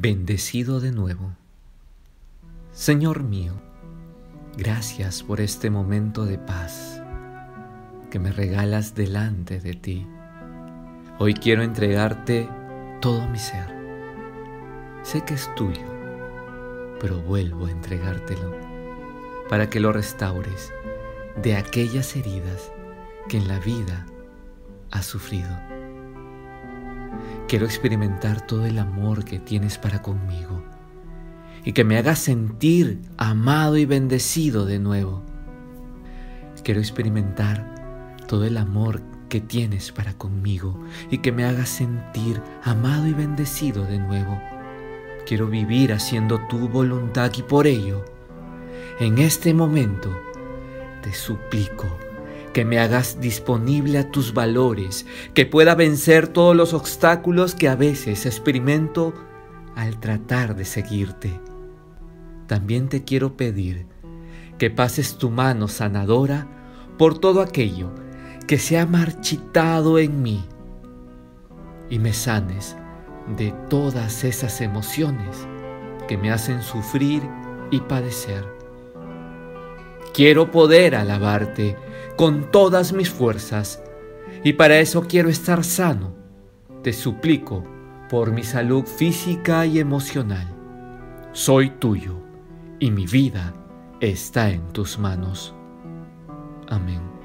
bendecido de nuevo. Señor mío, gracias por este momento de paz que me regalas delante de ti. Hoy quiero entregarte todo mi ser. Sé que es tuyo, pero vuelvo a entregártelo para que lo restaures de aquellas heridas que en la vida has sufrido. Quiero experimentar todo el amor que tienes para conmigo y que me hagas sentir amado y bendecido de nuevo. Quiero experimentar todo el amor que tienes para conmigo y que me hagas sentir amado y bendecido de nuevo. Quiero vivir haciendo tu voluntad y por ello, en este momento, te suplico que me hagas disponible a tus valores, que pueda vencer todos los obstáculos que a veces experimento al tratar de seguirte. También te quiero pedir que pases tu mano sanadora por todo aquello que se ha marchitado en mí y me sanes de todas esas emociones que me hacen sufrir y padecer. Quiero poder alabarte con todas mis fuerzas y para eso quiero estar sano. Te suplico por mi salud física y emocional. Soy tuyo y mi vida está en tus manos. Amén.